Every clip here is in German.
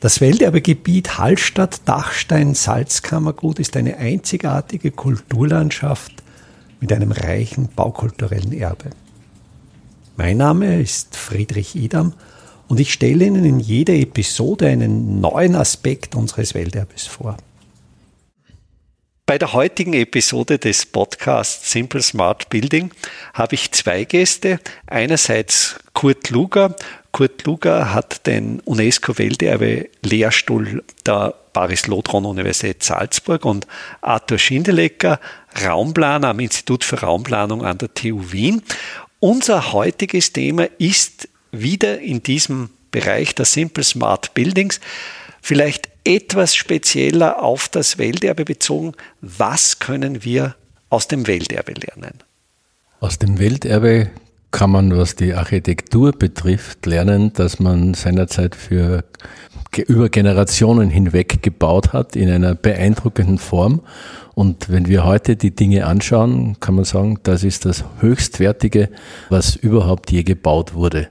Das Welterbegebiet Hallstatt-Dachstein-Salzkammergut ist eine einzigartige Kulturlandschaft mit einem reichen baukulturellen Erbe. Mein Name ist Friedrich Idam und ich stelle Ihnen in jeder Episode einen neuen Aspekt unseres Welterbes vor. Bei der heutigen Episode des Podcasts Simple Smart Building habe ich zwei Gäste. Einerseits Kurt Luger. Kurt Luger hat den UNESCO-Welterbe-Lehrstuhl der Paris-Lodron-Universität Salzburg und Arthur Schindelecker, Raumplaner am Institut für Raumplanung an der TU Wien. Unser heutiges Thema ist wieder in diesem Bereich der Simple Smart Buildings. Vielleicht etwas spezieller auf das Welterbe bezogen. Was können wir aus dem Welterbe lernen? Aus dem Welterbe kann man, was die Architektur betrifft, lernen, dass man seinerzeit für über Generationen hinweg gebaut hat in einer beeindruckenden Form. Und wenn wir heute die Dinge anschauen, kann man sagen, das ist das höchstwertige, was überhaupt je gebaut wurde.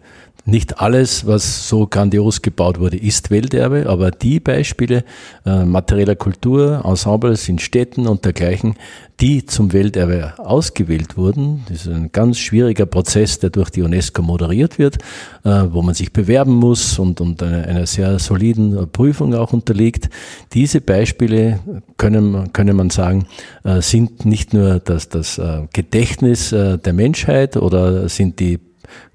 Nicht alles, was so grandios gebaut wurde, ist Welterbe, aber die Beispiele äh, materieller Kultur, Ensembles in Städten und dergleichen, die zum Welterbe ausgewählt wurden, das ist ein ganz schwieriger Prozess, der durch die UNESCO moderiert wird, äh, wo man sich bewerben muss und, und eine, einer sehr soliden Prüfung auch unterliegt. Diese Beispiele können, können man sagen, äh, sind nicht nur das, das äh, Gedächtnis äh, der Menschheit oder sind die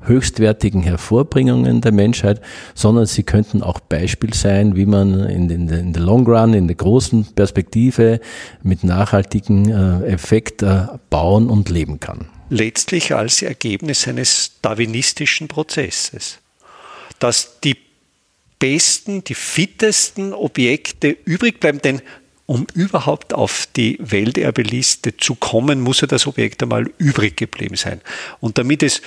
höchstwertigen Hervorbringungen der Menschheit, sondern sie könnten auch Beispiel sein, wie man in, den, in der Long Run, in der großen Perspektive mit nachhaltigen äh, Effekt äh, bauen und leben kann. Letztlich als Ergebnis eines darwinistischen Prozesses, dass die besten, die fittesten Objekte übrig bleiben, denn um überhaupt auf die Welterbeliste zu kommen, muss ja das Objekt einmal übrig geblieben sein. Und damit es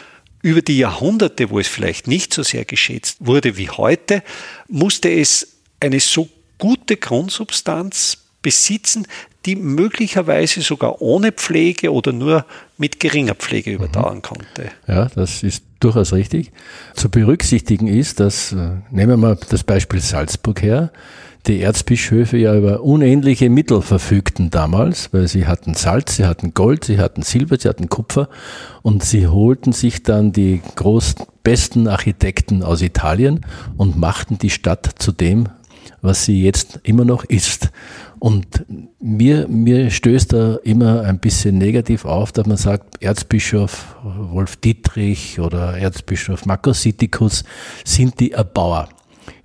über die Jahrhunderte, wo es vielleicht nicht so sehr geschätzt wurde wie heute, musste es eine so gute Grundsubstanz besitzen, die möglicherweise sogar ohne Pflege oder nur mit geringer Pflege mhm. überdauern konnte. Ja, das ist durchaus richtig. Zu berücksichtigen ist, dass, äh, nehmen wir mal das Beispiel Salzburg her, die Erzbischöfe ja über unendliche Mittel verfügten damals, weil sie hatten Salz, sie hatten Gold, sie hatten Silber, sie hatten Kupfer und sie holten sich dann die großen, besten Architekten aus Italien und machten die Stadt zu dem, was sie jetzt immer noch ist. Und mir, mir stößt da immer ein bisschen negativ auf, dass man sagt, Erzbischof Wolf Dietrich oder Erzbischof Marcus Sittikus sind die Erbauer.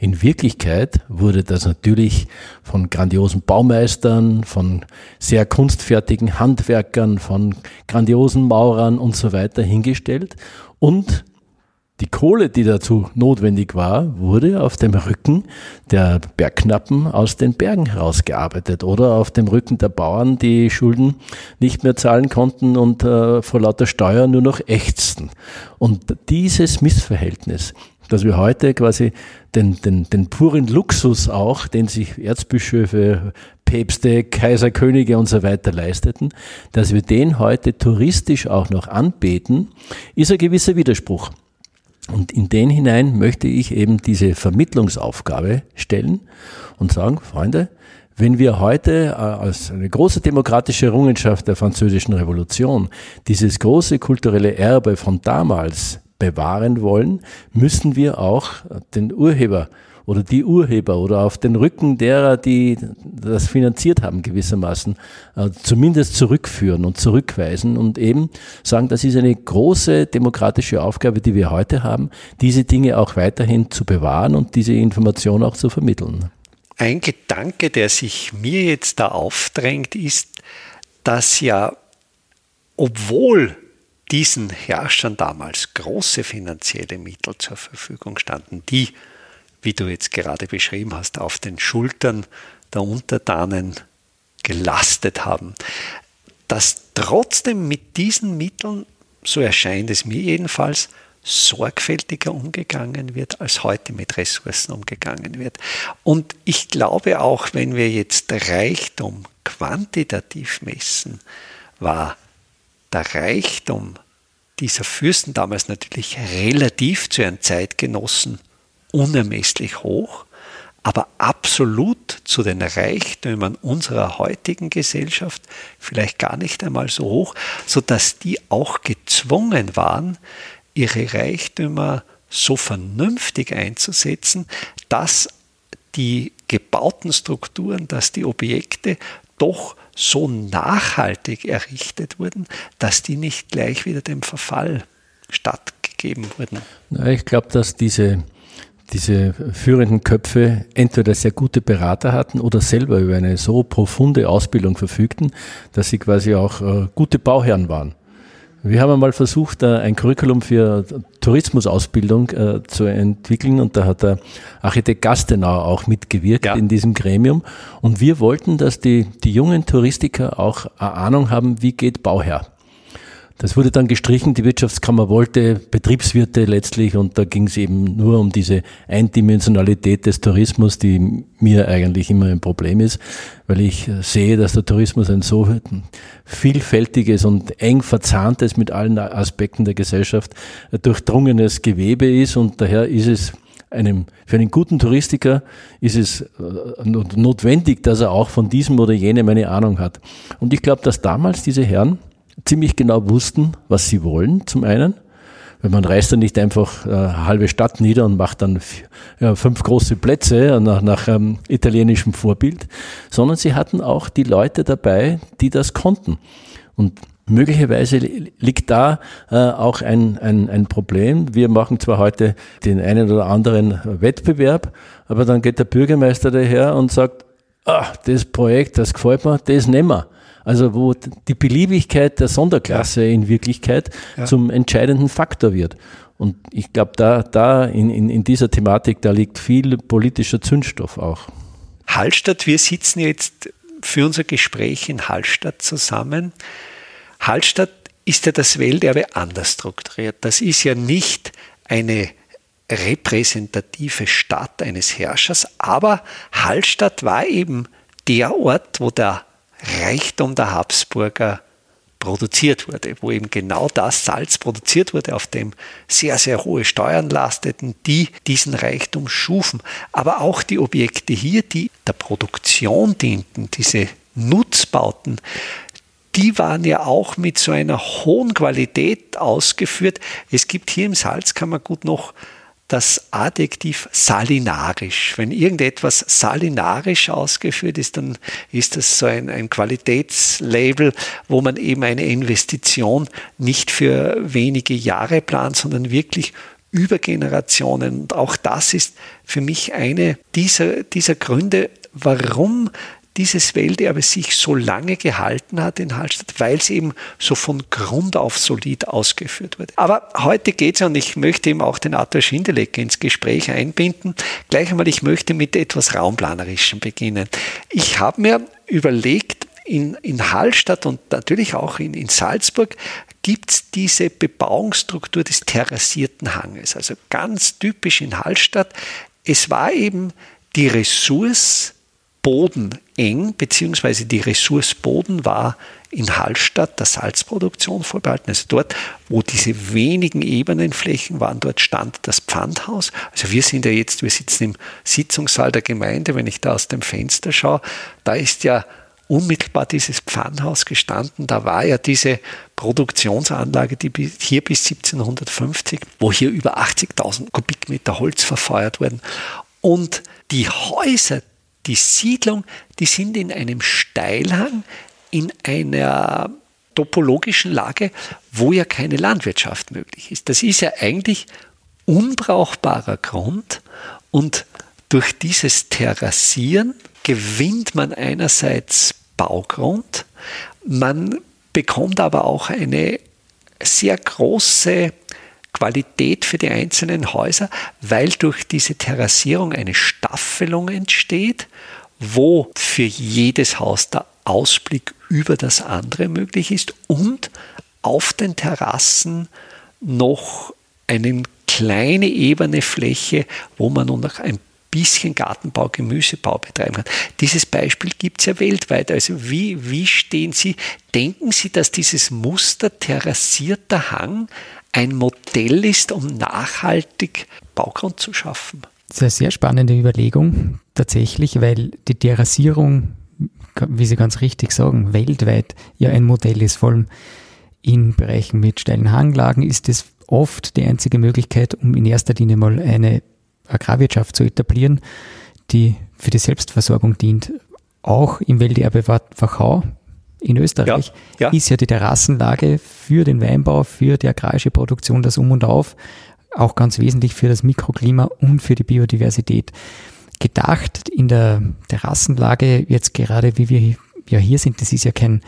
In Wirklichkeit wurde das natürlich von grandiosen Baumeistern, von sehr kunstfertigen Handwerkern, von grandiosen Maurern und so weiter hingestellt. Und die Kohle, die dazu notwendig war, wurde auf dem Rücken der Bergknappen aus den Bergen herausgearbeitet oder auf dem Rücken der Bauern, die Schulden nicht mehr zahlen konnten und äh, vor lauter Steuer nur noch ächzten. Und dieses Missverhältnis dass wir heute quasi den, den, den puren Luxus auch, den sich Erzbischöfe, Päpste, Kaiser, Könige und so weiter leisteten, dass wir den heute touristisch auch noch anbeten, ist ein gewisser Widerspruch. Und in den hinein möchte ich eben diese Vermittlungsaufgabe stellen und sagen, Freunde, wenn wir heute äh, als eine große demokratische Errungenschaft der französischen Revolution dieses große kulturelle Erbe von damals bewahren wollen, müssen wir auch den Urheber oder die Urheber oder auf den Rücken derer, die das finanziert haben, gewissermaßen äh, zumindest zurückführen und zurückweisen und eben sagen, das ist eine große demokratische Aufgabe, die wir heute haben, diese Dinge auch weiterhin zu bewahren und diese Information auch zu vermitteln. Ein Gedanke, der sich mir jetzt da aufdrängt, ist, dass ja, obwohl diesen Herrschern damals große finanzielle Mittel zur Verfügung standen, die, wie du jetzt gerade beschrieben hast, auf den Schultern der Untertanen gelastet haben, dass trotzdem mit diesen Mitteln, so erscheint es mir jedenfalls, sorgfältiger umgegangen wird, als heute mit Ressourcen umgegangen wird. Und ich glaube auch, wenn wir jetzt Reichtum quantitativ messen, war der Reichtum dieser Fürsten damals natürlich relativ zu ihren Zeitgenossen unermesslich hoch, aber absolut zu den Reichtümern unserer heutigen Gesellschaft vielleicht gar nicht einmal so hoch, sodass die auch gezwungen waren, ihre Reichtümer so vernünftig einzusetzen, dass die gebauten Strukturen, dass die Objekte doch so nachhaltig errichtet wurden, dass die nicht gleich wieder dem Verfall stattgegeben wurden. Ich glaube, dass diese, diese führenden Köpfe entweder sehr gute Berater hatten oder selber über eine so profunde Ausbildung verfügten, dass sie quasi auch äh, gute Bauherren waren. Wir haben einmal versucht, äh, ein Curriculum für Tourismusausbildung äh, zu entwickeln und da hat der Architekt Gastenau auch mitgewirkt ja. in diesem Gremium. Und wir wollten, dass die, die jungen Touristiker auch eine Ahnung haben, wie geht Bauherr. Das wurde dann gestrichen. Die Wirtschaftskammer wollte Betriebswirte letztlich und da ging es eben nur um diese Eindimensionalität des Tourismus, die mir eigentlich immer ein Problem ist, weil ich sehe, dass der Tourismus ein so vielfältiges und eng verzahntes mit allen Aspekten der Gesellschaft durchdrungenes Gewebe ist und daher ist es einem, für einen guten Touristiker ist es äh, notwendig, dass er auch von diesem oder jenem eine Ahnung hat. Und ich glaube, dass damals diese Herren ziemlich genau wussten, was sie wollen, zum einen. Weil man reißt dann nicht einfach äh, eine halbe Stadt nieder und macht dann ja, fünf große Plätze nach, nach ähm, italienischem Vorbild, sondern sie hatten auch die Leute dabei, die das konnten. Und möglicherweise liegt da äh, auch ein, ein, ein Problem. Wir machen zwar heute den einen oder anderen Wettbewerb, aber dann geht der Bürgermeister daher und sagt, ah, das Projekt, das gefällt mir, das nehmen wir. Also wo die Beliebigkeit der Sonderklasse in Wirklichkeit ja. zum entscheidenden Faktor wird. Und ich glaube, da, da in, in, in dieser Thematik, da liegt viel politischer Zündstoff auch. Hallstatt, wir sitzen jetzt für unser Gespräch in Hallstatt zusammen. Hallstatt ist ja das Welterbe anders strukturiert. Das ist ja nicht eine repräsentative Stadt eines Herrschers, aber Hallstatt war eben der Ort, wo der Reichtum der Habsburger produziert wurde, wo eben genau das Salz produziert wurde, auf dem sehr, sehr hohe Steuern lasteten, die diesen Reichtum schufen. Aber auch die Objekte hier, die der Produktion dienten, diese Nutzbauten, die waren ja auch mit so einer hohen Qualität ausgeführt. Es gibt hier im Salz, kann man gut noch das Adjektiv salinarisch. Wenn irgendetwas salinarisch ausgeführt ist, dann ist das so ein, ein Qualitätslabel, wo man eben eine Investition nicht für wenige Jahre plant, sondern wirklich über Generationen. Und auch das ist für mich eine dieser, dieser Gründe, warum dieses Welterbe sich so lange gehalten hat in Hallstatt, weil es eben so von Grund auf solid ausgeführt wurde. Aber heute geht es, und ich möchte eben auch den Arthur Schindelecker ins Gespräch einbinden, gleich einmal, ich möchte mit etwas Raumplanerischem beginnen. Ich habe mir überlegt, in, in Hallstatt und natürlich auch in, in Salzburg gibt es diese Bebauungsstruktur des terrassierten Hanges. Also ganz typisch in Hallstatt. Es war eben die Ressource Boden eng, beziehungsweise die Ressource Boden war in Hallstatt der Salzproduktion vorbehalten. Also dort, wo diese wenigen Ebenenflächen waren, dort stand das Pfandhaus. Also wir sind ja jetzt, wir sitzen im Sitzungssaal der Gemeinde, wenn ich da aus dem Fenster schaue, da ist ja unmittelbar dieses Pfannhaus gestanden. Da war ja diese Produktionsanlage, die hier bis 1750, wo hier über 80.000 Kubikmeter Holz verfeuert wurden. Und die Häuser, die Siedlung, die sind in einem Steilhang, in einer topologischen Lage, wo ja keine Landwirtschaft möglich ist. Das ist ja eigentlich unbrauchbarer Grund und durch dieses Terrassieren gewinnt man einerseits Baugrund, man bekommt aber auch eine sehr große Qualität für die einzelnen Häuser, weil durch diese Terrassierung eine Staffelung entsteht, wo für jedes Haus der Ausblick über das andere möglich ist und auf den Terrassen noch eine kleine ebene Fläche, wo man noch ein bisschen Gartenbau, Gemüsebau betreiben kann. Dieses Beispiel gibt es ja weltweit. Also wie, wie stehen Sie? Denken Sie, dass dieses Muster terrassierter Hang ein Modell ist, um nachhaltig Baugrund zu schaffen? Das ist eine sehr spannende Überlegung, tatsächlich, weil die Terrassierung, wie Sie ganz richtig sagen, weltweit ja ein Modell ist. Vor allem in Bereichen mit steilen Hanglagen ist es oft die einzige Möglichkeit, um in erster Linie mal eine Agrarwirtschaft zu etablieren, die für die Selbstversorgung dient. Auch im Welterbe Wachau in Österreich ja, ja. ist ja die Terrassenlage für den Weinbau, für die agrarische Produktion, das Um und Auf, auch ganz wesentlich für das Mikroklima und für die Biodiversität. Gedacht in der Terrassenlage, jetzt gerade wie wir ja hier sind, das ist ja kein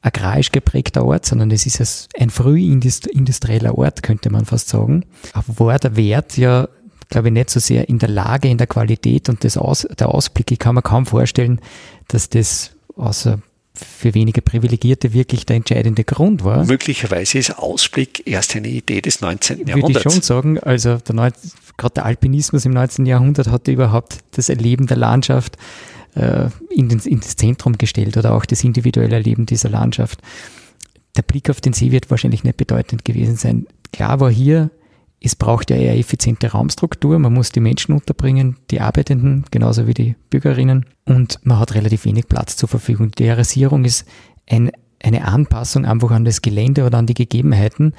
agrarisch geprägter Ort, sondern es ist ein frühindustrieller Ort, könnte man fast sagen. Aber war der Wert ja, glaube ich, nicht so sehr in der Lage, in der Qualität und des Aus, der Ausblick. Ich kann mir kaum vorstellen, dass das außer für wenige Privilegierte wirklich der entscheidende Grund war. Möglicherweise ist Ausblick erst eine Idee des 19. Jahrhunderts. Würde ich schon sagen, also der, gerade der Alpinismus im 19. Jahrhundert hatte überhaupt das Erleben der Landschaft äh, in, den, in das Zentrum gestellt oder auch das individuelle Erleben dieser Landschaft. Der Blick auf den See wird wahrscheinlich nicht bedeutend gewesen sein. Klar war hier, es braucht ja eher effiziente Raumstruktur, man muss die Menschen unterbringen, die Arbeitenden, genauso wie die Bürgerinnen und man hat relativ wenig Platz zur Verfügung. Die Terrassierung ist ein, eine Anpassung einfach an das Gelände oder an die Gegebenheiten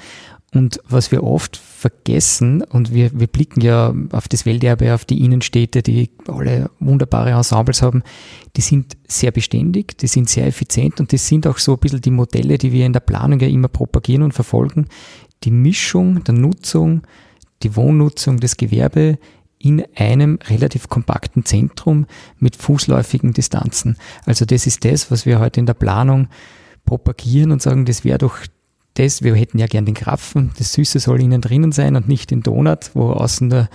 und was wir oft vergessen, und wir, wir blicken ja auf das Welterbe, auf die Innenstädte, die alle wunderbare Ensembles haben, die sind sehr beständig, die sind sehr effizient und das sind auch so ein bisschen die Modelle, die wir in der Planung ja immer propagieren und verfolgen. Die Mischung der Nutzung, die Wohnnutzung, das Gewerbe in einem relativ kompakten Zentrum mit fußläufigen Distanzen. Also das ist das, was wir heute in der Planung propagieren und sagen, das wäre doch das, wir hätten ja gern den Krapfen, das Süße soll innen drinnen sein und nicht den Donut, wo außen nur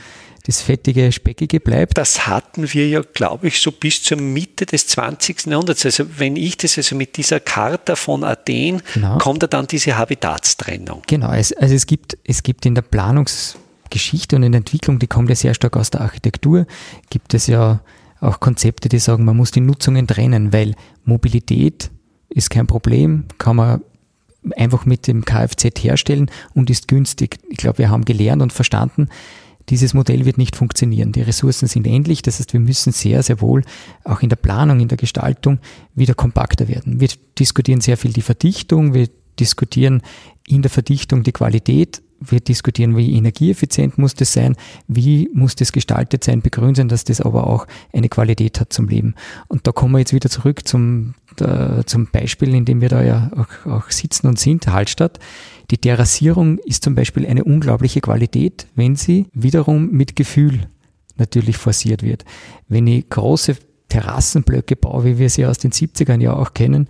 das fettige, speckige bleibt. Das hatten wir ja, glaube ich, so bis zur Mitte des 20. Jahrhunderts. Also wenn ich das also mit dieser Charta von Athen, genau. kommt da dann diese Habitatstrennung. Genau, es, also es gibt, es gibt in der Planungsgeschichte und in der Entwicklung, die kommt ja sehr stark aus der Architektur, gibt es ja auch Konzepte, die sagen, man muss die Nutzungen trennen, weil Mobilität ist kein Problem, kann man einfach mit dem Kfz herstellen und ist günstig. Ich glaube, wir haben gelernt und verstanden, dieses Modell wird nicht funktionieren. Die Ressourcen sind endlich. Das heißt, wir müssen sehr, sehr wohl auch in der Planung, in der Gestaltung wieder kompakter werden. Wir diskutieren sehr viel die Verdichtung. Wir diskutieren in der Verdichtung die Qualität. Wir diskutieren, wie energieeffizient muss das sein, wie muss das gestaltet sein, begründen, sein, dass das aber auch eine Qualität hat zum Leben. Und da kommen wir jetzt wieder zurück zum äh, zum Beispiel, in dem wir da ja auch, auch sitzen und sind, Hallstatt. Die Terrassierung ist zum Beispiel eine unglaubliche Qualität, wenn sie wiederum mit Gefühl natürlich forciert wird. Wenn ich große Terrassenblöcke baue, wie wir sie aus den 70ern ja auch kennen,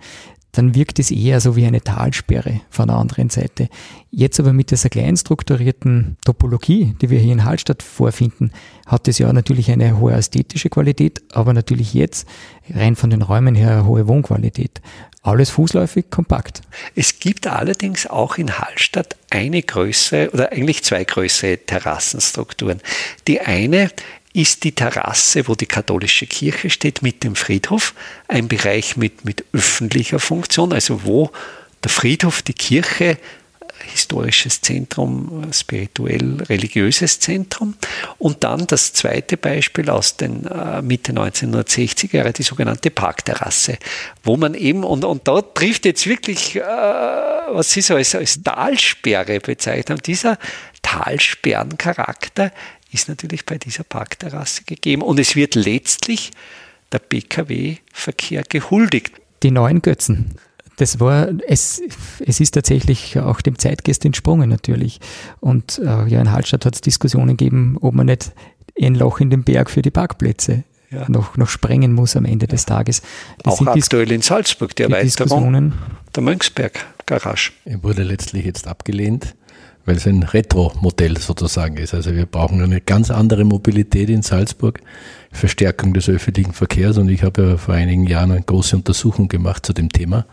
dann wirkt es eher so wie eine Talsperre von der anderen Seite. Jetzt aber mit dieser kleinstrukturierten Topologie, die wir hier in Hallstatt vorfinden, hat es ja natürlich eine hohe ästhetische Qualität, aber natürlich jetzt rein von den Räumen her eine hohe Wohnqualität. Alles fußläufig, kompakt. Es gibt allerdings auch in Hallstatt eine größere oder eigentlich zwei größere Terrassenstrukturen. Die eine ist die Terrasse, wo die katholische Kirche steht, mit dem Friedhof, ein Bereich mit, mit öffentlicher Funktion, also wo der Friedhof, die Kirche, historisches Zentrum, spirituell religiöses Zentrum. Und dann das zweite Beispiel aus den äh, Mitte 1960er Jahre, die sogenannte Parkterrasse, wo man eben, und, und da trifft jetzt wirklich, äh, was Sie so als, als Talsperre bezeichnet haben, dieser Talsperrencharakter ist natürlich bei dieser Parkterrasse gegeben. Und es wird letztlich der Pkw-Verkehr gehuldigt. Die neuen Götzen. Das war, es, es ist tatsächlich auch dem Zeitgeist entsprungen natürlich. Und äh, ja, in Hallstatt hat es Diskussionen gegeben, ob man nicht ein Loch in den Berg für die Parkplätze ja. noch, noch sprengen muss am Ende ja. des Tages. Das auch aktuell in Salzburg, die Erweiterung der Mönchsberg-Garage. Wurde letztlich jetzt abgelehnt weil es ein Retro-Modell sozusagen ist. Also wir brauchen eine ganz andere Mobilität in Salzburg, Verstärkung des öffentlichen Verkehrs und ich habe ja vor einigen Jahren eine große Untersuchung gemacht zu dem Thema.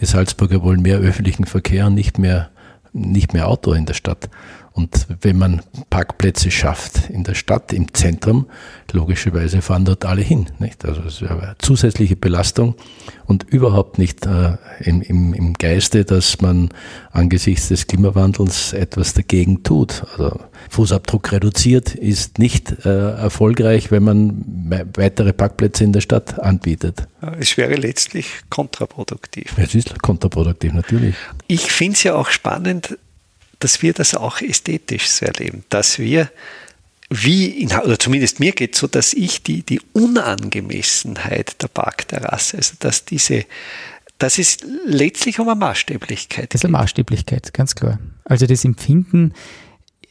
Die Salzburger wollen mehr öffentlichen Verkehr und nicht mehr, nicht mehr Auto in der Stadt. Und wenn man Parkplätze schafft in der Stadt, im Zentrum, logischerweise fahren dort alle hin. Nicht? Also es wäre eine zusätzliche Belastung und überhaupt nicht äh, im, im, im Geiste, dass man angesichts des Klimawandels etwas dagegen tut. Also Fußabdruck reduziert ist nicht äh, erfolgreich, wenn man weitere Parkplätze in der Stadt anbietet. Es wäre letztlich kontraproduktiv. Es ist kontraproduktiv, natürlich. Ich finde es ja auch spannend, dass wir das auch ästhetisch so erleben, dass wir wie, in, oder zumindest mir geht es so, dass ich die, die Unangemessenheit der Parkterrasse, also dass diese, dass es letztlich um eine Maßstäblichkeit Das ist eine Maßstäblichkeit, ganz klar. Also das Empfinden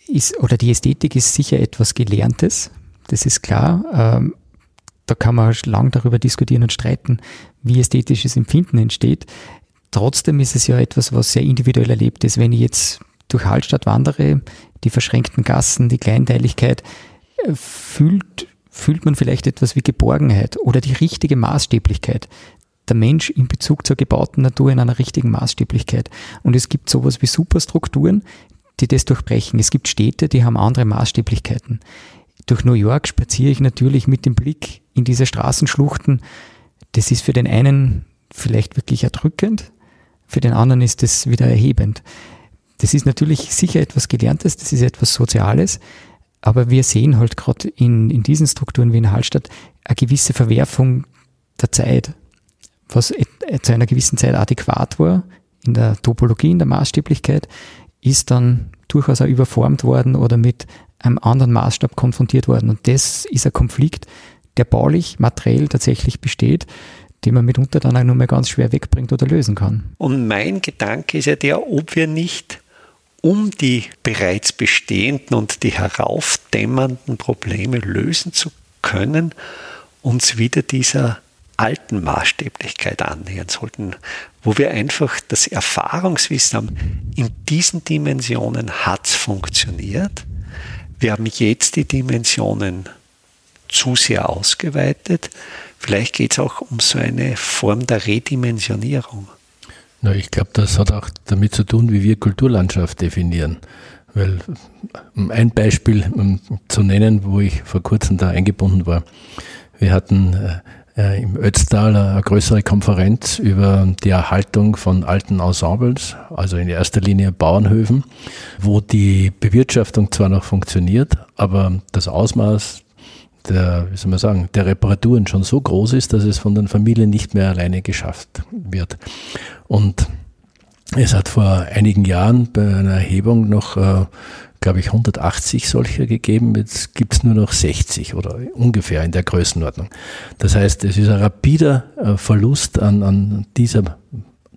ist, oder die Ästhetik ist sicher etwas Gelerntes, das ist klar. Ähm, da kann man lang darüber diskutieren und streiten, wie ästhetisches Empfinden entsteht. Trotzdem ist es ja etwas, was sehr individuell erlebt ist. Wenn ich jetzt durch Hallstatt wandere, die verschränkten Gassen, die Kleinteiligkeit, äh, fühlt, fühlt man vielleicht etwas wie Geborgenheit oder die richtige Maßstäblichkeit. Der Mensch in Bezug zur gebauten Natur in einer richtigen Maßstäblichkeit. Und es gibt sowas wie Superstrukturen, die das durchbrechen. Es gibt Städte, die haben andere Maßstäblichkeiten. Durch New York spaziere ich natürlich mit dem Blick in diese Straßenschluchten. Das ist für den einen vielleicht wirklich erdrückend, für den anderen ist es wieder erhebend. Das ist natürlich sicher etwas Gelerntes, das ist etwas Soziales, aber wir sehen halt gerade in, in diesen Strukturen wie in Hallstatt eine gewisse Verwerfung der Zeit, was zu einer gewissen Zeit adäquat war in der Topologie, in der Maßstäblichkeit, ist dann durchaus auch überformt worden oder mit einem anderen Maßstab konfrontiert worden. Und das ist ein Konflikt, der baulich, materiell tatsächlich besteht, den man mitunter dann auch nur mehr ganz schwer wegbringt oder lösen kann. Und mein Gedanke ist ja der, ob wir nicht um die bereits bestehenden und die heraufdämmernden Probleme lösen zu können, uns wieder dieser alten Maßstäblichkeit annähern sollten, wo wir einfach das Erfahrungswissen haben, in diesen Dimensionen hat es funktioniert. Wir haben jetzt die Dimensionen zu sehr ausgeweitet. Vielleicht geht es auch um so eine Form der Redimensionierung. Na, ich glaube, das hat auch damit zu tun, wie wir Kulturlandschaft definieren. Weil, um ein Beispiel zu nennen, wo ich vor kurzem da eingebunden war. Wir hatten äh, im Ötztal eine größere Konferenz über die Erhaltung von alten Ensembles, also in erster Linie Bauernhöfen, wo die Bewirtschaftung zwar noch funktioniert, aber das Ausmaß der, wie soll man sagen, der Reparaturen schon so groß ist, dass es von den Familien nicht mehr alleine geschafft wird. Und es hat vor einigen Jahren bei einer Erhebung noch, äh, glaube ich, 180 solcher gegeben. Jetzt gibt es nur noch 60 oder ungefähr in der Größenordnung. Das heißt, es ist ein rapider äh, Verlust an, an dieser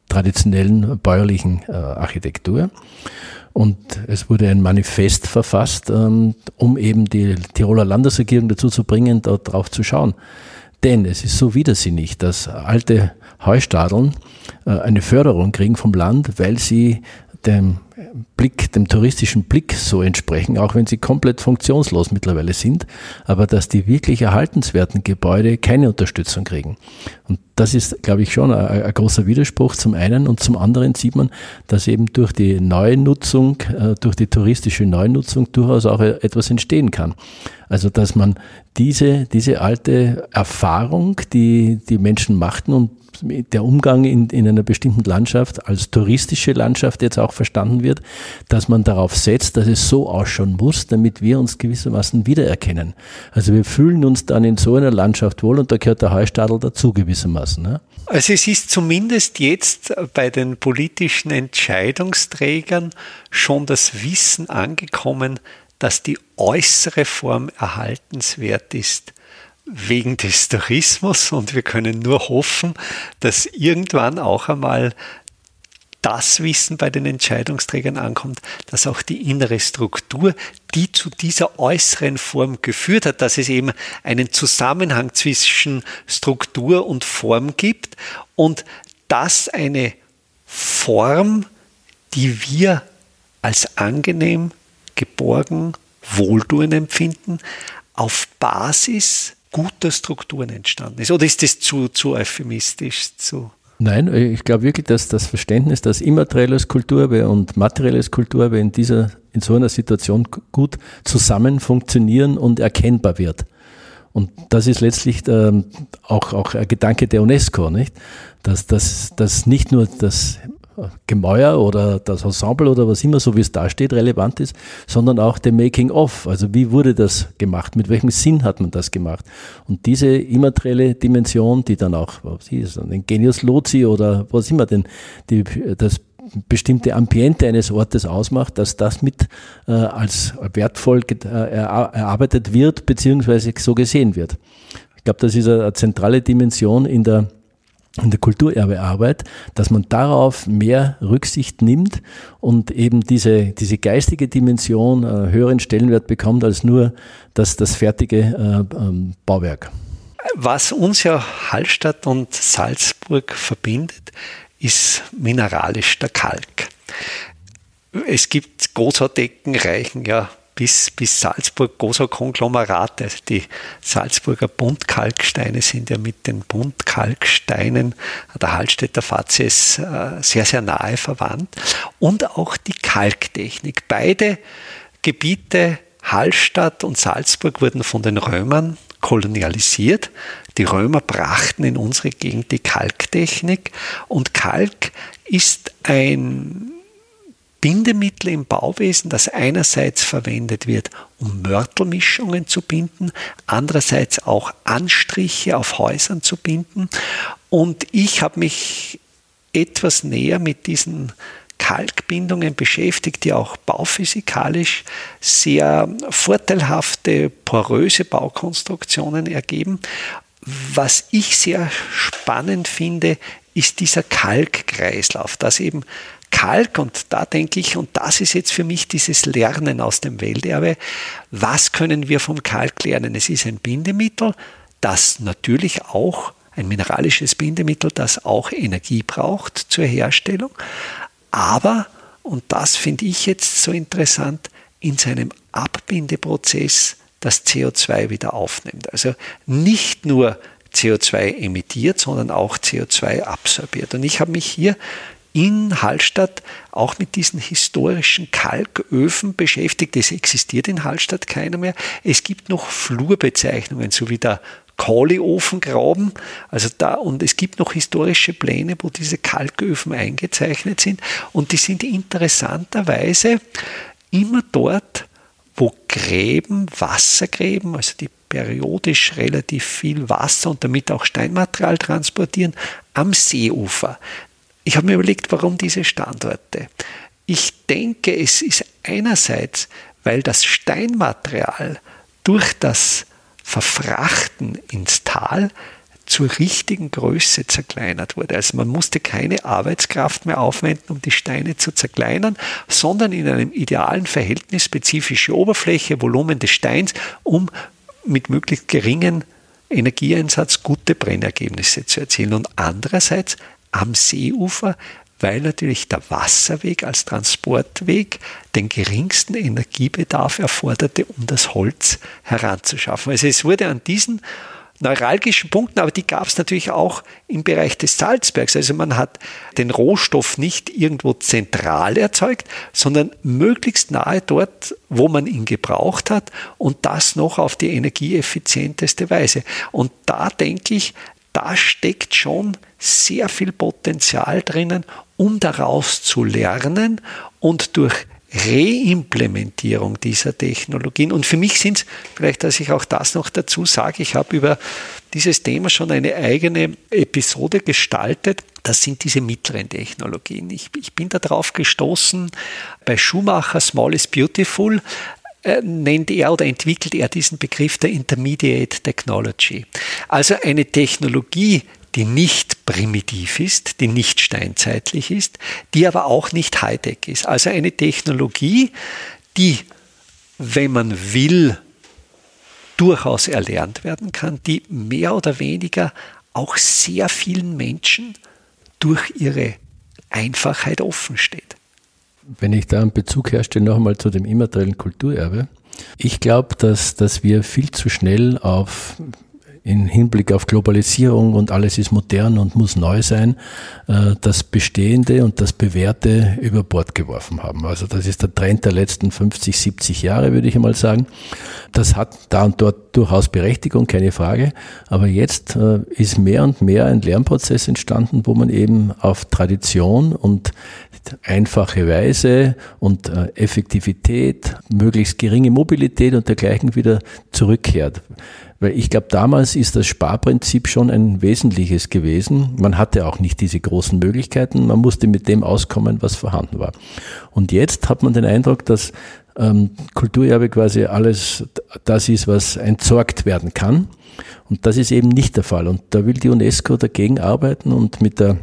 traditionellen bäuerlichen äh, Architektur. Und es wurde ein Manifest verfasst, ähm, um eben die Tiroler Landesregierung dazu zu bringen, dort drauf zu schauen. Denn es ist so widersinnig, dass alte Heustadeln äh, eine Förderung kriegen vom Land, weil sie dem Blick, dem touristischen Blick so entsprechen, auch wenn sie komplett funktionslos mittlerweile sind, aber dass die wirklich erhaltenswerten Gebäude keine Unterstützung kriegen. Und das ist, glaube ich, schon ein, ein großer Widerspruch zum einen und zum anderen sieht man, dass eben durch die Neunutzung, äh, durch die touristische Neunutzung durchaus auch etwas entstehen kann. Also, dass man diese, diese alte Erfahrung, die die Menschen machten und der Umgang in, in einer bestimmten Landschaft als touristische Landschaft jetzt auch verstanden wird, dass man darauf setzt, dass es so ausschauen muss, damit wir uns gewissermaßen wiedererkennen. Also wir fühlen uns dann in so einer Landschaft wohl und da gehört der Heustadel dazu gewissermaßen. Ne? Also es ist zumindest jetzt bei den politischen Entscheidungsträgern schon das Wissen angekommen, dass die äußere Form erhaltenswert ist wegen des Tourismus und wir können nur hoffen, dass irgendwann auch einmal das Wissen bei den Entscheidungsträgern ankommt, dass auch die innere Struktur, die zu dieser äußeren Form geführt hat, dass es eben einen Zusammenhang zwischen Struktur und Form gibt und dass eine Form, die wir als angenehm, geborgen, wohltuend empfinden, auf Basis guter Strukturen entstanden ist. Oder ist das zu, zu euphemistisch? Zu Nein, ich glaube wirklich, dass das Verständnis, dass immaterielles Kulturerbe und materielles Kulturerbe in dieser, in so einer Situation gut zusammen funktionieren und erkennbar wird. Und das ist letztlich ähm, auch, auch ein Gedanke der UNESCO, nicht? Dass, dass, dass nicht nur das Gemäuer oder das Ensemble oder was immer, so wie es da steht, relevant ist, sondern auch der Making-of. Also wie wurde das gemacht? Mit welchem Sinn hat man das gemacht? Und diese immaterielle Dimension, die dann auch, was ist, ein Genius Loci oder was immer denn, die, das bestimmte Ambiente eines Ortes ausmacht, dass das mit äh, als wertvoll äh, erarbeitet wird, beziehungsweise so gesehen wird. Ich glaube, das ist eine zentrale Dimension in der in der Kulturerbearbeit, dass man darauf mehr Rücksicht nimmt und eben diese, diese geistige Dimension äh, höheren Stellenwert bekommt als nur das, das fertige äh, ähm, Bauwerk. Was uns ja Hallstatt und Salzburg verbindet, ist mineralisch der Kalk. Es gibt Gothadecken, reichen ja bis, bis Salzburg großer Konglomerate. Also die Salzburger Buntkalksteine sind ja mit den Buntkalksteinen der Hallstätter Fazies äh, sehr, sehr nahe verwandt. Und auch die Kalktechnik. Beide Gebiete, Hallstatt und Salzburg, wurden von den Römern kolonialisiert. Die Römer brachten in unsere Gegend die Kalktechnik und Kalk ist ein Bindemittel im Bauwesen, das einerseits verwendet wird, um Mörtelmischungen zu binden, andererseits auch Anstriche auf Häusern zu binden. Und ich habe mich etwas näher mit diesen Kalkbindungen beschäftigt, die auch bauphysikalisch sehr vorteilhafte, poröse Baukonstruktionen ergeben. Was ich sehr spannend finde, ist dieser Kalkkreislauf, dass eben Kalk, und da denke ich, und das ist jetzt für mich dieses Lernen aus dem Welterbe, was können wir vom Kalk lernen? Es ist ein Bindemittel, das natürlich auch, ein mineralisches Bindemittel, das auch Energie braucht zur Herstellung, aber, und das finde ich jetzt so interessant, in seinem Abbindeprozess das CO2 wieder aufnimmt. Also nicht nur CO2 emittiert, sondern auch CO2 absorbiert. Und ich habe mich hier in Hallstatt auch mit diesen historischen Kalköfen beschäftigt. Es existiert in Hallstatt keiner mehr. Es gibt noch Flurbezeichnungen, so wie der Kohleofengraben. Also da, und es gibt noch historische Pläne, wo diese Kalköfen eingezeichnet sind. Und die sind interessanterweise immer dort, wo Gräben, Wassergräben, also die periodisch relativ viel Wasser und damit auch Steinmaterial transportieren, am Seeufer. Ich habe mir überlegt, warum diese Standorte. Ich denke, es ist einerseits, weil das Steinmaterial durch das Verfrachten ins Tal zur richtigen Größe zerkleinert wurde. Also man musste keine Arbeitskraft mehr aufwenden, um die Steine zu zerkleinern, sondern in einem idealen Verhältnis spezifische Oberfläche, Volumen des Steins, um mit möglichst geringen Energieeinsatz gute Brennergebnisse zu erzielen. Und andererseits am Seeufer, weil natürlich der Wasserweg als Transportweg den geringsten Energiebedarf erforderte, um das Holz heranzuschaffen. Also es wurde an diesen neuralgischen Punkten, aber die gab es natürlich auch im Bereich des Salzbergs. Also man hat den Rohstoff nicht irgendwo zentral erzeugt, sondern möglichst nahe dort, wo man ihn gebraucht hat und das noch auf die energieeffizienteste Weise. Und da denke ich, da steckt schon sehr viel Potenzial drinnen, um daraus zu lernen und durch Reimplementierung dieser Technologien. Und für mich sind es, vielleicht, dass ich auch das noch dazu sage, ich habe über dieses Thema schon eine eigene Episode gestaltet. Das sind diese mittleren Technologien. Ich, ich bin darauf gestoßen bei Schumacher Small is Beautiful. Äh, nennt er oder entwickelt er diesen Begriff der Intermediate Technology. Also eine Technologie, die nicht primitiv ist, die nicht steinzeitlich ist, die aber auch nicht Hightech ist. Also eine Technologie, die, wenn man will, durchaus erlernt werden kann, die mehr oder weniger auch sehr vielen Menschen durch ihre Einfachheit offen steht wenn ich da einen Bezug herstelle, noch einmal zu dem immateriellen Kulturerbe. Ich glaube, dass, dass wir viel zu schnell auf in Hinblick auf Globalisierung und alles ist modern und muss neu sein, äh, das Bestehende und das Bewährte über Bord geworfen haben. Also das ist der Trend der letzten 50, 70 Jahre, würde ich einmal sagen. Das hat da und dort durchaus Berechtigung, keine Frage. Aber jetzt äh, ist mehr und mehr ein Lernprozess entstanden, wo man eben auf Tradition und einfache Weise und äh, Effektivität, möglichst geringe Mobilität und dergleichen wieder zurückkehrt. Weil ich glaube, damals ist das Sparprinzip schon ein wesentliches gewesen. Man hatte auch nicht diese großen Möglichkeiten. Man musste mit dem auskommen, was vorhanden war. Und jetzt hat man den Eindruck, dass ähm, Kulturerbe quasi alles das ist, was entsorgt werden kann. Und das ist eben nicht der Fall. Und da will die UNESCO dagegen arbeiten und mit der,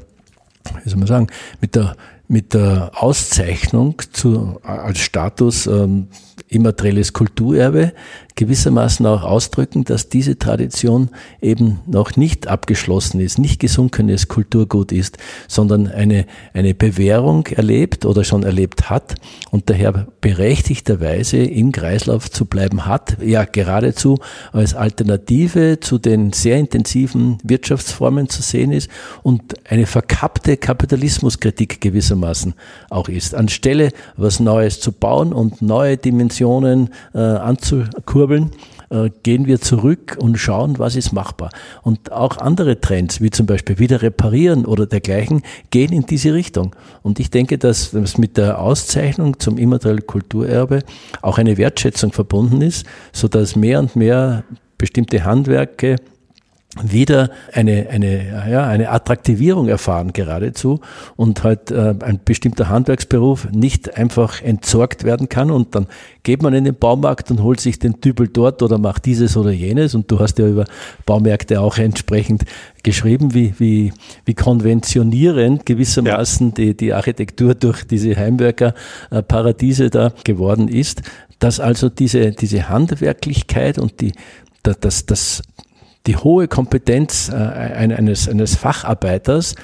wie soll man sagen, mit der mit der Auszeichnung zu, als Status ähm, immaterielles Kulturerbe gewissermaßen auch ausdrücken, dass diese Tradition eben noch nicht abgeschlossen ist, nicht gesunkenes Kulturgut ist, sondern eine, eine Bewährung erlebt oder schon erlebt hat und daher berechtigterweise im Kreislauf zu bleiben hat, ja geradezu als Alternative zu den sehr intensiven Wirtschaftsformen zu sehen ist und eine verkappte Kapitalismuskritik gewissermaßen auch ist. Anstelle was Neues zu bauen und neue Dimensionen äh, anzukurbeln, kurbeln, äh, gehen wir zurück und schauen, was ist machbar. Und auch andere Trends, wie zum Beispiel wieder reparieren oder dergleichen, gehen in diese Richtung. Und ich denke, dass das mit der Auszeichnung zum immateriellen Kulturerbe auch eine Wertschätzung verbunden ist, sodass mehr und mehr bestimmte Handwerke wieder eine, eine, ja, eine Attraktivierung erfahren geradezu und halt äh, ein bestimmter Handwerksberuf nicht einfach entsorgt werden kann. Und dann geht man in den Baumarkt und holt sich den Dübel dort oder macht dieses oder jenes. Und du hast ja über Baumärkte auch entsprechend geschrieben, wie, wie, wie konventionierend gewissermaßen ja. die, die Architektur durch diese Heimwerkerparadiese da geworden ist, dass also diese, diese Handwerklichkeit und die, das, das, die hohe Kompetenz äh, eines, eines Facharbeiters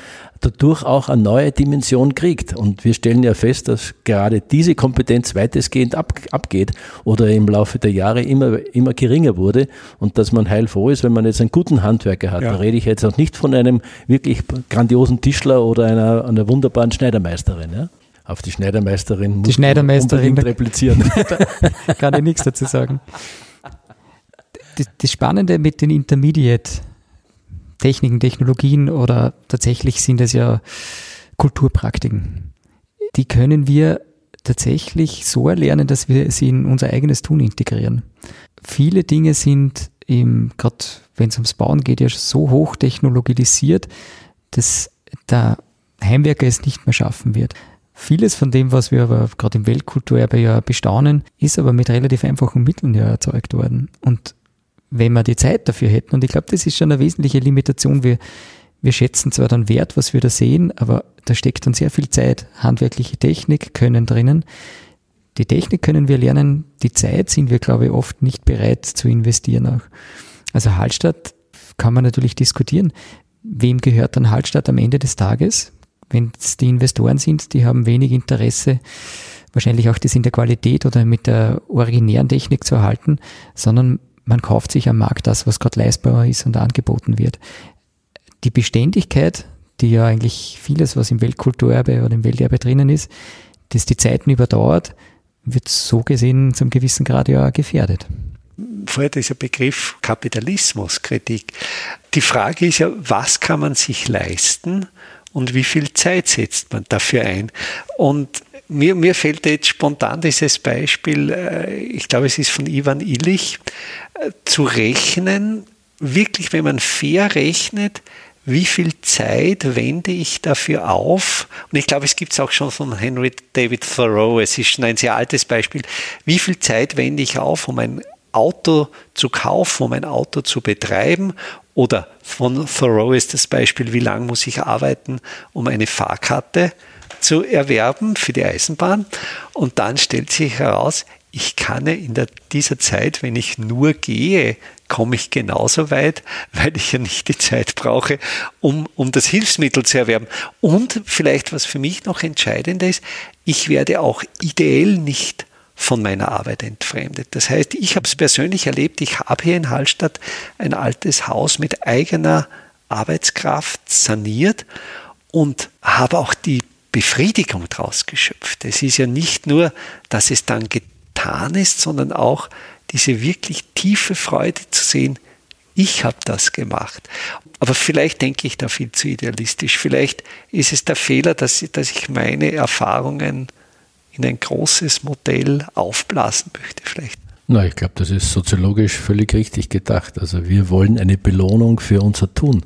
dadurch auch eine neue Dimension kriegt. Und wir stellen ja fest, dass gerade diese Kompetenz weitestgehend ab, abgeht oder im Laufe der Jahre immer, immer geringer wurde und dass man heilfroh ist, wenn man jetzt einen guten Handwerker hat. Ja. Da rede ich jetzt auch nicht von einem wirklich grandiosen Tischler oder einer, einer wunderbaren Schneidermeisterin. Ja? Auf die Schneidermeisterin muss die Schneidermeisterin man replizieren. da kann ich nichts dazu sagen das, das Spannende mit den Intermediate-Techniken, Technologien oder tatsächlich sind es ja Kulturpraktiken. Die können wir tatsächlich so erlernen, dass wir sie in unser eigenes Tun integrieren. Viele Dinge sind gerade wenn es ums Bauen geht, ja so hoch technologisiert, dass der Heimwerker es nicht mehr schaffen wird. Vieles von dem, was wir aber gerade im Weltkulturerbe ja bestaunen, ist aber mit relativ einfachen Mitteln ja erzeugt worden. Und wenn wir die Zeit dafür hätten. Und ich glaube, das ist schon eine wesentliche Limitation. Wir, wir schätzen zwar dann Wert, was wir da sehen, aber da steckt dann sehr viel Zeit, handwerkliche Technik, Können drinnen. Die Technik können wir lernen, die Zeit sind wir, glaube ich, oft nicht bereit zu investieren auch. Also Hallstatt kann man natürlich diskutieren. Wem gehört dann Hallstatt am Ende des Tages? Wenn es die Investoren sind, die haben wenig Interesse, wahrscheinlich auch das in der Qualität oder mit der originären Technik zu erhalten, sondern man kauft sich am Markt das, was gerade leistbar ist und angeboten wird. Die Beständigkeit, die ja eigentlich vieles, was im Weltkulturerbe oder im Welterbe drinnen ist, das die Zeiten überdauert, wird so gesehen zum gewissen Grad ja gefährdet. Vorher dieser Begriff Kapitalismuskritik. Die Frage ist ja, was kann man sich leisten und wie viel Zeit setzt man dafür ein? Und mir, mir fällt jetzt spontan dieses Beispiel, äh, ich glaube, es ist von Ivan Illich, äh, zu rechnen, wirklich, wenn man fair rechnet, wie viel Zeit wende ich dafür auf? Und ich glaube, es gibt es auch schon von Henry David Thoreau, es ist schon ein sehr altes Beispiel. Wie viel Zeit wende ich auf, um ein Auto zu kaufen, um ein Auto zu betreiben? Oder von Thoreau ist das Beispiel, wie lange muss ich arbeiten, um eine Fahrkarte zu erwerben für die Eisenbahn. Und dann stellt sich heraus, ich kann ja in der, dieser Zeit, wenn ich nur gehe, komme ich genauso weit, weil ich ja nicht die Zeit brauche, um, um das Hilfsmittel zu erwerben. Und vielleicht, was für mich noch entscheidender ist, ich werde auch ideell nicht von meiner Arbeit entfremdet. Das heißt, ich habe es persönlich erlebt, ich habe hier in Hallstatt ein altes Haus mit eigener Arbeitskraft saniert und habe auch die Befriedigung daraus geschöpft. Es ist ja nicht nur, dass es dann getan ist, sondern auch diese wirklich tiefe Freude zu sehen, ich habe das gemacht. Aber vielleicht denke ich da viel zu idealistisch. Vielleicht ist es der Fehler, dass, ich meine Erfahrungen in ein großes Modell aufblasen möchte. Vielleicht. Na, ich glaube, das ist soziologisch völlig richtig gedacht. Also wir wollen eine Belohnung für unser Tun.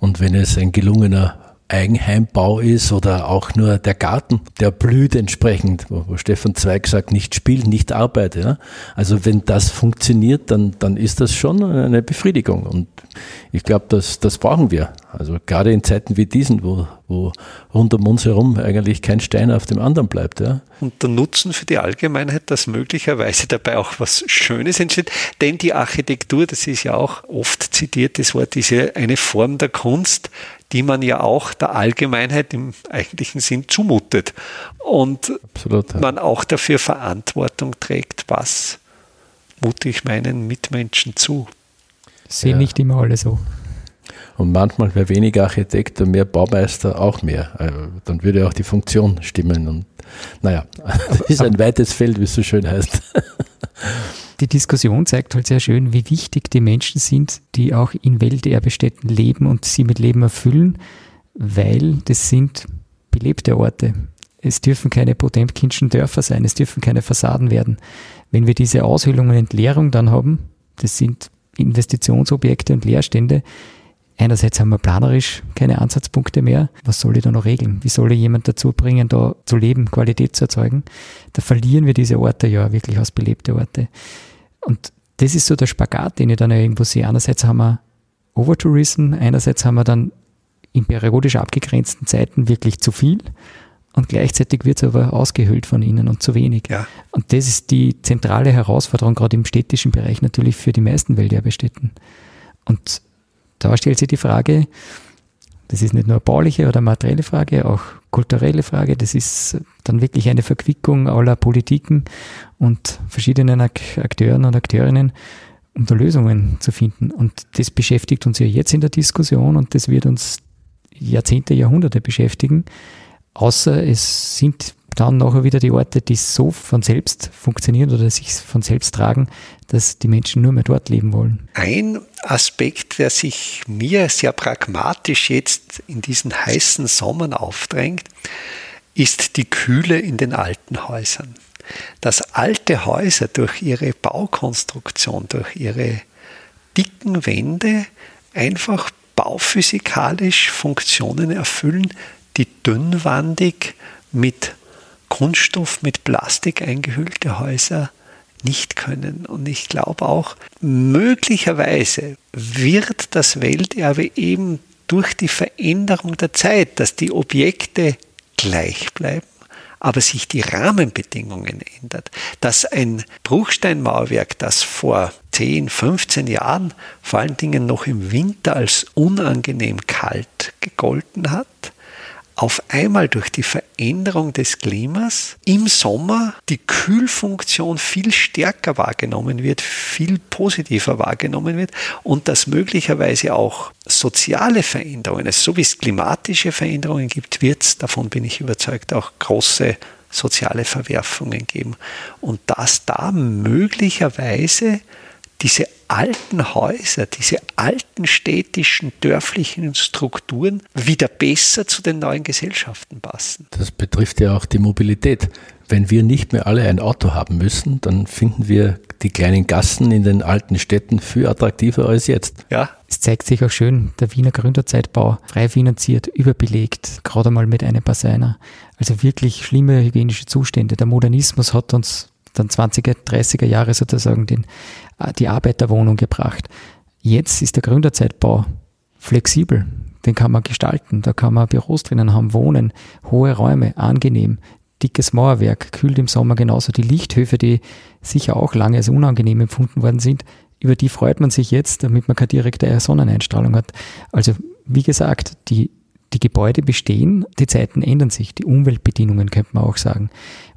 Und wenn es ein gelungener Eigenheimbau ist oder auch nur der Garten, der blüht entsprechend, wo, Stefan Zweig sagt, nicht Spiel, nicht Arbeit. Ja? Also wenn das funktioniert, dann, dann ist das schon eine Befriedigung. Und ich glaube, das, das brauchen wir. Also gerade in Zeiten wie diesen, wo, wo rund um uns herum eigentlich kein Stein auf dem anderen bleibt. Ja. Und der Nutzen für die Allgemeinheit, dass möglicherweise dabei auch was Schönes entsteht. Denn die Architektur, das ist ja auch oft zitiertes Wort, ist ja eine Form der Kunst, die man ja auch der Allgemeinheit im eigentlichen Sinn zumutet. Und Absolut, ja. man auch dafür Verantwortung trägt, was mute ich meinen Mitmenschen zu. Sehen ja. nicht immer alle so. Und manchmal wäre weniger Architekt und mehr Baumeister auch mehr. Also dann würde auch die Funktion stimmen. Und naja, das ist ein weites Feld, wie es so schön heißt. Die Diskussion zeigt halt sehr schön, wie wichtig die Menschen sind, die auch in Welterbestätten leben und sie mit Leben erfüllen, weil das sind belebte Orte. Es dürfen keine Potemkinschen Dörfer sein, es dürfen keine Fassaden werden. Wenn wir diese Aushöhlung und Entleerung dann haben, das sind Investitionsobjekte und Leerstände. Einerseits haben wir planerisch keine Ansatzpunkte mehr. Was soll ich da noch regeln? Wie soll ich jemand dazu bringen, da zu leben, Qualität zu erzeugen? Da verlieren wir diese Orte ja wirklich als belebte Orte. Und das ist so der Spagat, den ich dann irgendwo sehe. Einerseits haben wir Overtourism, einerseits haben wir dann in periodisch abgegrenzten Zeiten wirklich zu viel und gleichzeitig wird es aber ausgehöhlt von ihnen und zu wenig. Ja. Und das ist die zentrale Herausforderung, gerade im städtischen Bereich natürlich für die meisten Welterbestätten. Und da stellt sich die Frage, das ist nicht nur eine bauliche oder materielle Frage, auch kulturelle Frage, das ist dann wirklich eine Verquickung aller Politiken und verschiedenen Akteuren und Akteurinnen, um da Lösungen zu finden. Und das beschäftigt uns ja jetzt in der Diskussion und das wird uns Jahrzehnte, Jahrhunderte beschäftigen Außer es sind dann nachher wieder die Orte, die so von selbst funktionieren oder sich von selbst tragen, dass die Menschen nur mehr dort leben wollen. Ein Aspekt, der sich mir sehr pragmatisch jetzt in diesen heißen Sommern aufdrängt, ist die Kühle in den alten Häusern. Dass alte Häuser durch ihre Baukonstruktion, durch ihre dicken Wände einfach bauphysikalisch Funktionen erfüllen, die dünnwandig mit Kunststoff, mit Plastik eingehüllte Häuser nicht können. Und ich glaube auch, möglicherweise wird das Welterbe eben durch die Veränderung der Zeit, dass die Objekte gleich bleiben, aber sich die Rahmenbedingungen ändert, dass ein Bruchsteinmauerwerk, das vor 10, 15 Jahren vor allen Dingen noch im Winter als unangenehm kalt gegolten hat, auf einmal durch die Veränderung des Klimas im Sommer die Kühlfunktion viel stärker wahrgenommen wird, viel positiver wahrgenommen wird und dass möglicherweise auch soziale Veränderungen, also so wie es klimatische Veränderungen gibt, wird es, davon bin ich überzeugt, auch große soziale Verwerfungen geben. Und dass da möglicherweise diese alten Häuser, diese alten städtischen, dörflichen Strukturen wieder besser zu den neuen Gesellschaften passen. Das betrifft ja auch die Mobilität. Wenn wir nicht mehr alle ein Auto haben müssen, dann finden wir die kleinen Gassen in den alten Städten viel attraktiver als jetzt. Ja. Es zeigt sich auch schön, der Wiener Gründerzeitbau, frei finanziert, überbelegt, gerade mal mit einem Passeiner. Also wirklich schlimme hygienische Zustände. Der Modernismus hat uns dann 20er, 30er Jahre sozusagen den, die Arbeiterwohnung gebracht. Jetzt ist der Gründerzeitbau flexibel. Den kann man gestalten. Da kann man Büros drinnen haben, wohnen, hohe Räume, angenehm, dickes Mauerwerk, kühlt im Sommer genauso. Die Lichthöfe, die sicher auch lange als unangenehm empfunden worden sind, über die freut man sich jetzt, damit man keine direkte Sonneneinstrahlung hat. Also, wie gesagt, die, die Gebäude bestehen, die Zeiten ändern sich, die Umweltbedingungen könnte man auch sagen.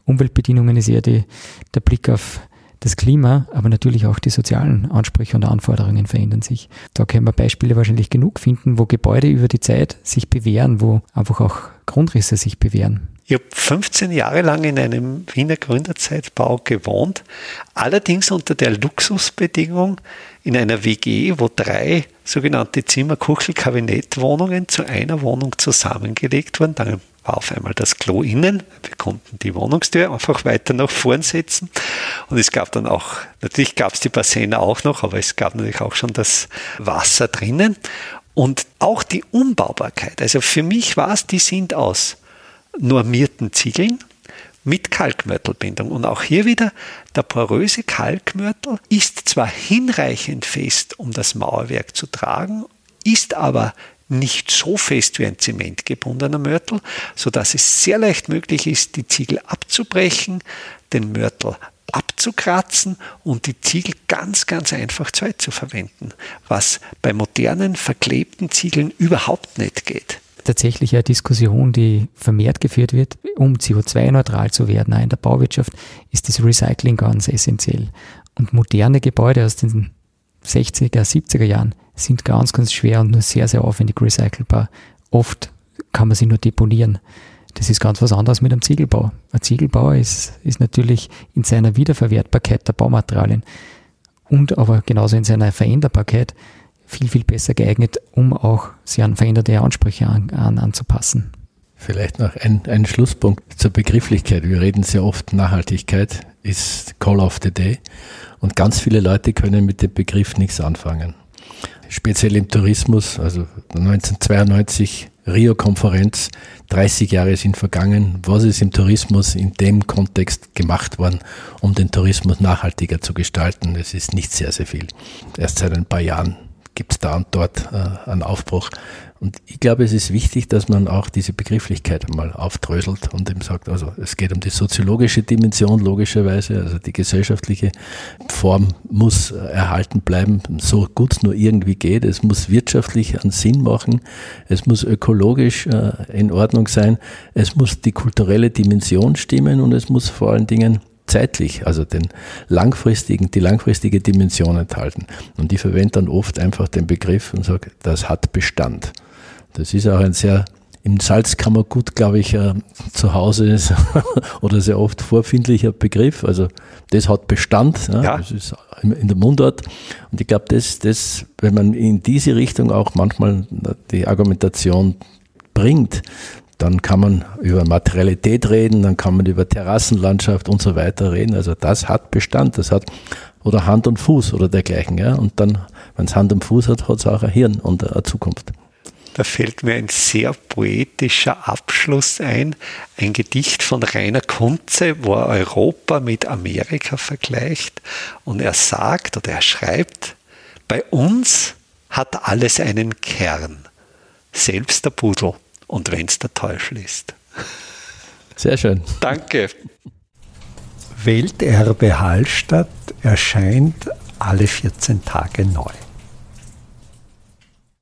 Umweltbedingungen ist eher die, der Blick auf das Klima, aber natürlich auch die sozialen Ansprüche und Anforderungen verändern sich. Da können wir Beispiele wahrscheinlich genug finden, wo Gebäude über die Zeit sich bewähren, wo einfach auch Grundrisse sich bewähren. Ich habe 15 Jahre lang in einem Wiener Gründerzeitbau gewohnt, allerdings unter der Luxusbedingung in einer WG, wo drei sogenannte Zimmer, Kuchel, Kabinettwohnungen zu einer Wohnung zusammengelegt wurden. War auf einmal das Klo innen. Wir konnten die Wohnungstür einfach weiter nach vorn setzen. Und es gab dann auch, natürlich gab es die Bassine auch noch, aber es gab natürlich auch schon das Wasser drinnen. Und auch die Umbaubarkeit. Also für mich war es, die sind aus normierten Ziegeln mit Kalkmörtelbindung. Und auch hier wieder, der poröse Kalkmörtel ist zwar hinreichend fest, um das Mauerwerk zu tragen, ist aber nicht so fest wie ein zementgebundener Mörtel, sodass es sehr leicht möglich ist, die Ziegel abzubrechen, den Mörtel abzukratzen und die Ziegel ganz, ganz einfach zu verwenden, was bei modernen verklebten Ziegeln überhaupt nicht geht tatsächlich eine Diskussion, die vermehrt geführt wird, um CO2-neutral zu werden. Auch in der Bauwirtschaft ist das Recycling ganz essentiell. Und moderne Gebäude aus den 60er, 70er Jahren sind ganz, ganz schwer und nur sehr, sehr aufwendig recycelbar. Oft kann man sie nur deponieren. Das ist ganz was anderes mit einem Ziegelbau. Ein Ziegelbau ist, ist natürlich in seiner Wiederverwertbarkeit der Baumaterialien und aber genauso in seiner Veränderbarkeit viel, viel besser geeignet, um auch sich an veränderte Ansprüche an, an, anzupassen. Vielleicht noch ein, ein Schlusspunkt zur Begrifflichkeit. Wir reden sehr oft, Nachhaltigkeit ist Call of the Day und ganz viele Leute können mit dem Begriff nichts anfangen. Speziell im Tourismus, also 1992 Rio-Konferenz, 30 Jahre sind vergangen. Was ist im Tourismus in dem Kontext gemacht worden, um den Tourismus nachhaltiger zu gestalten? Es ist nicht sehr, sehr viel. Erst seit ein paar Jahren gibt es da und dort äh, einen Aufbruch. Und ich glaube, es ist wichtig, dass man auch diese Begrifflichkeit einmal aufdröselt und eben sagt, also es geht um die soziologische Dimension logischerweise, also die gesellschaftliche Form muss erhalten bleiben, so gut es nur irgendwie geht. Es muss wirtschaftlich einen Sinn machen, es muss ökologisch äh, in Ordnung sein, es muss die kulturelle Dimension stimmen und es muss vor allen Dingen zeitlich, also den langfristigen, die langfristige Dimension enthalten. Und ich verwende dann oft einfach den Begriff und sage, das hat Bestand. Das ist auch ein sehr im Salzkammergut, glaube ich, äh, zu Hause ist oder sehr oft vorfindlicher Begriff. Also das hat Bestand, ja, ja. das ist in der Mundart. Und ich glaube, das, das, wenn man in diese Richtung auch manchmal die Argumentation bringt, dann kann man über Materialität reden, dann kann man über Terrassenlandschaft und so weiter reden. Also das hat Bestand, das hat oder Hand und Fuß oder dergleichen. Ja? Und dann, wenn es Hand und Fuß hat, hat es auch ein Hirn und eine Zukunft. Da fällt mir ein sehr poetischer Abschluss ein, ein Gedicht von Rainer Kunze, wo er Europa mit Amerika vergleicht und er sagt oder er schreibt, bei uns hat alles einen Kern, selbst der Pudel und wenn es der Teufel ist. Sehr schön. Danke. Welterbe Hallstatt erscheint alle 14 Tage neu.